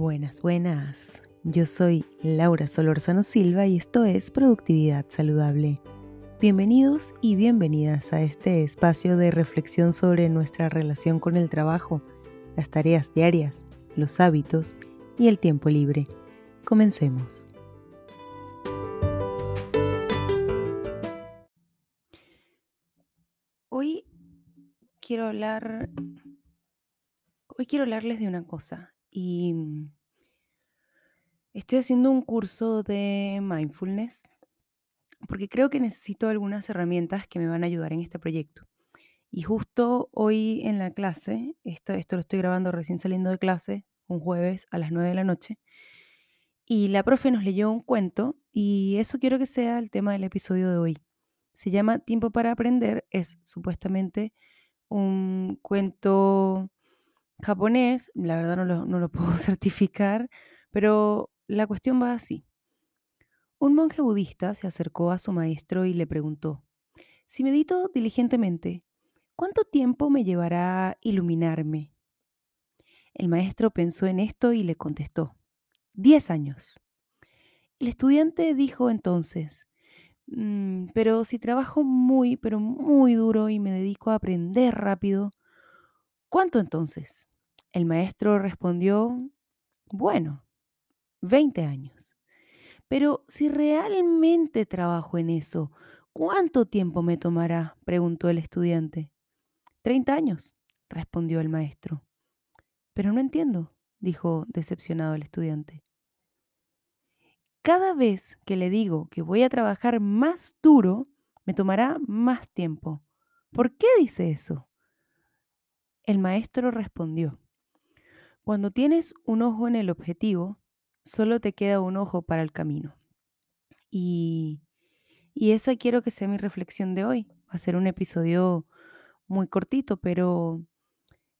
Buenas, buenas. Yo soy Laura Solorzano Silva y esto es Productividad Saludable. Bienvenidos y bienvenidas a este espacio de reflexión sobre nuestra relación con el trabajo, las tareas diarias, los hábitos y el tiempo libre. Comencemos. Hoy quiero hablar hoy quiero hablarles de una cosa y mm, estoy haciendo un curso de mindfulness porque creo que necesito algunas herramientas que me van a ayudar en este proyecto. Y justo hoy en la clase, esto, esto lo estoy grabando recién saliendo de clase, un jueves a las 9 de la noche, y la profe nos leyó un cuento y eso quiero que sea el tema del episodio de hoy. Se llama Tiempo para Aprender, es supuestamente un cuento japonés, la verdad no lo, puedo certificar, pero la cuestión va así. Un monje budista se acercó a su maestro y le preguntó, si medito diligentemente, ¿cuánto tiempo me llevará iluminarme? El maestro pensó en esto y le contestó, diez años. El estudiante dijo entonces, "Mm, pero si trabajo muy, pero muy duro y me dedico a aprender rápido, ¿cuánto entonces? El maestro respondió, bueno, 20 años. Pero si realmente trabajo en eso, ¿cuánto tiempo me tomará? preguntó el estudiante. 30 años, respondió el maestro. Pero no entiendo, dijo decepcionado el estudiante. Cada vez que le digo que voy a trabajar más duro, me tomará más tiempo. ¿Por qué dice eso? El maestro respondió, cuando tienes un ojo en el objetivo, solo te queda un ojo para el camino. Y, y esa quiero que sea mi reflexión de hoy. Va a ser un episodio muy cortito, pero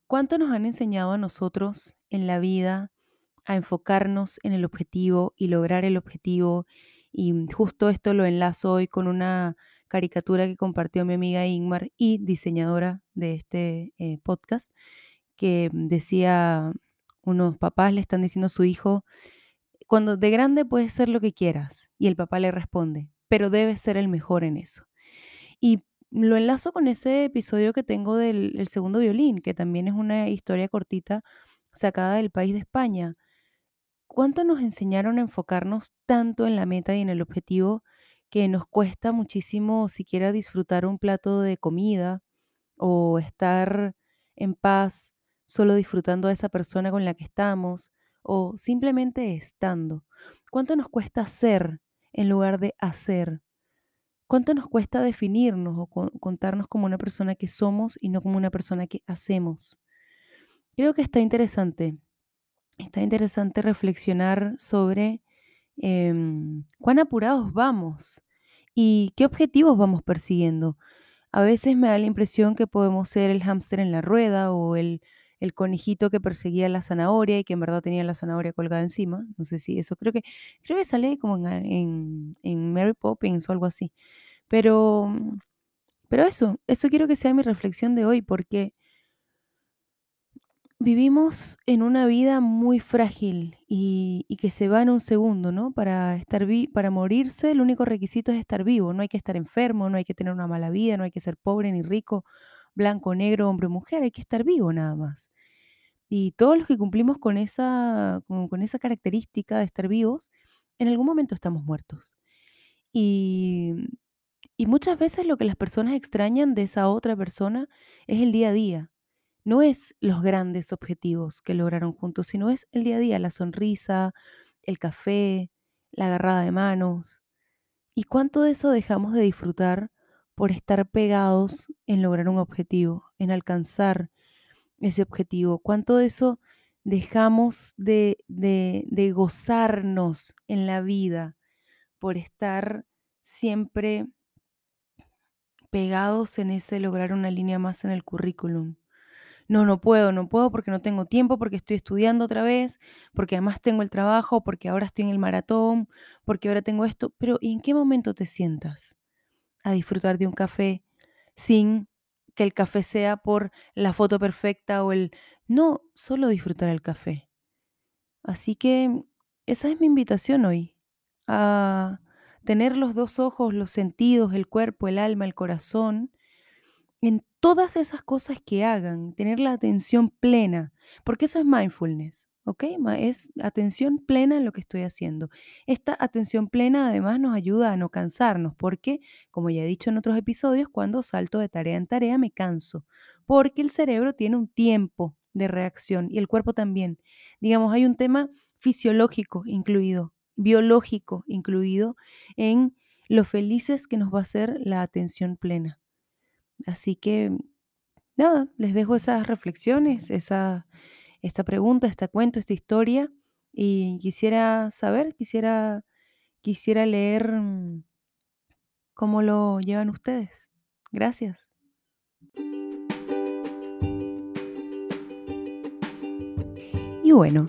¿cuánto nos han enseñado a nosotros en la vida a enfocarnos en el objetivo y lograr el objetivo? Y justo esto lo enlazo hoy con una caricatura que compartió mi amiga Ingmar y diseñadora de este eh, podcast, que decía, unos papás le están diciendo a su hijo, cuando de grande puedes ser lo que quieras. Y el papá le responde, pero debes ser el mejor en eso. Y lo enlazo con ese episodio que tengo del el segundo violín, que también es una historia cortita sacada del país de España. ¿Cuánto nos enseñaron a enfocarnos tanto en la meta y en el objetivo que nos cuesta muchísimo siquiera disfrutar un plato de comida o estar en paz solo disfrutando a esa persona con la que estamos o simplemente estando? ¿Cuánto nos cuesta ser en lugar de hacer? ¿Cuánto nos cuesta definirnos o con- contarnos como una persona que somos y no como una persona que hacemos? Creo que está interesante. Está interesante reflexionar sobre em, cuán apurados vamos y qué objetivos vamos persiguiendo. A veces me da la impresión que podemos ser el hámster en la rueda o el, el conejito que perseguía la zanahoria y que en verdad tenía la zanahoria colgada encima. No sé si eso, creo que, creo que sale como en, en, Mary Poppins o algo así. Pero, pero eso, eso quiero que sea mi reflexión de hoy, porque vivimos en una vida muy frágil y, y que se va en un segundo, ¿no? Para estar vi- para morirse, el único requisito es estar vivo. No hay que estar enfermo, no hay que tener una mala vida, no hay que ser pobre ni rico, blanco, negro, hombre o mujer, hay que estar vivo nada más. Y todos los que cumplimos con esa, con esa característica de estar vivos, en algún momento estamos muertos. Y y muchas veces lo que las personas extrañan de esa otra persona es el día a día. No es los grandes objetivos que lograron juntos, sino es el día a día, la sonrisa, el café, la agarrada de manos. ¿Y cuánto de eso dejamos de disfrutar por estar pegados en lograr un objetivo, en alcanzar ese objetivo? ¿Cuánto de eso dejamos de, de, de gozarnos en la vida por estar siempre pegados en ese lograr una línea más en el currículum. No, no puedo, no puedo porque no tengo tiempo, porque estoy estudiando otra vez, porque además tengo el trabajo, porque ahora estoy en el maratón, porque ahora tengo esto. Pero ¿y en qué momento te sientas a disfrutar de un café sin que el café sea por la foto perfecta o el... No, solo disfrutar el café. Así que esa es mi invitación hoy, a tener los dos ojos, los sentidos, el cuerpo, el alma, el corazón, en todas esas cosas que hagan, tener la atención plena, porque eso es mindfulness, ¿ok? Es atención plena en lo que estoy haciendo. Esta atención plena además nos ayuda a no cansarnos, porque, como ya he dicho en otros episodios, cuando salto de tarea en tarea me canso, porque el cerebro tiene un tiempo de reacción y el cuerpo también. Digamos, hay un tema fisiológico incluido, biológico incluido en lo felices que nos va a hacer la atención plena. Así que nada, les dejo esas reflexiones, esa, esta pregunta, este cuento, esta historia. Y quisiera saber, quisiera, quisiera leer mm, cómo lo llevan ustedes. Gracias. Y bueno,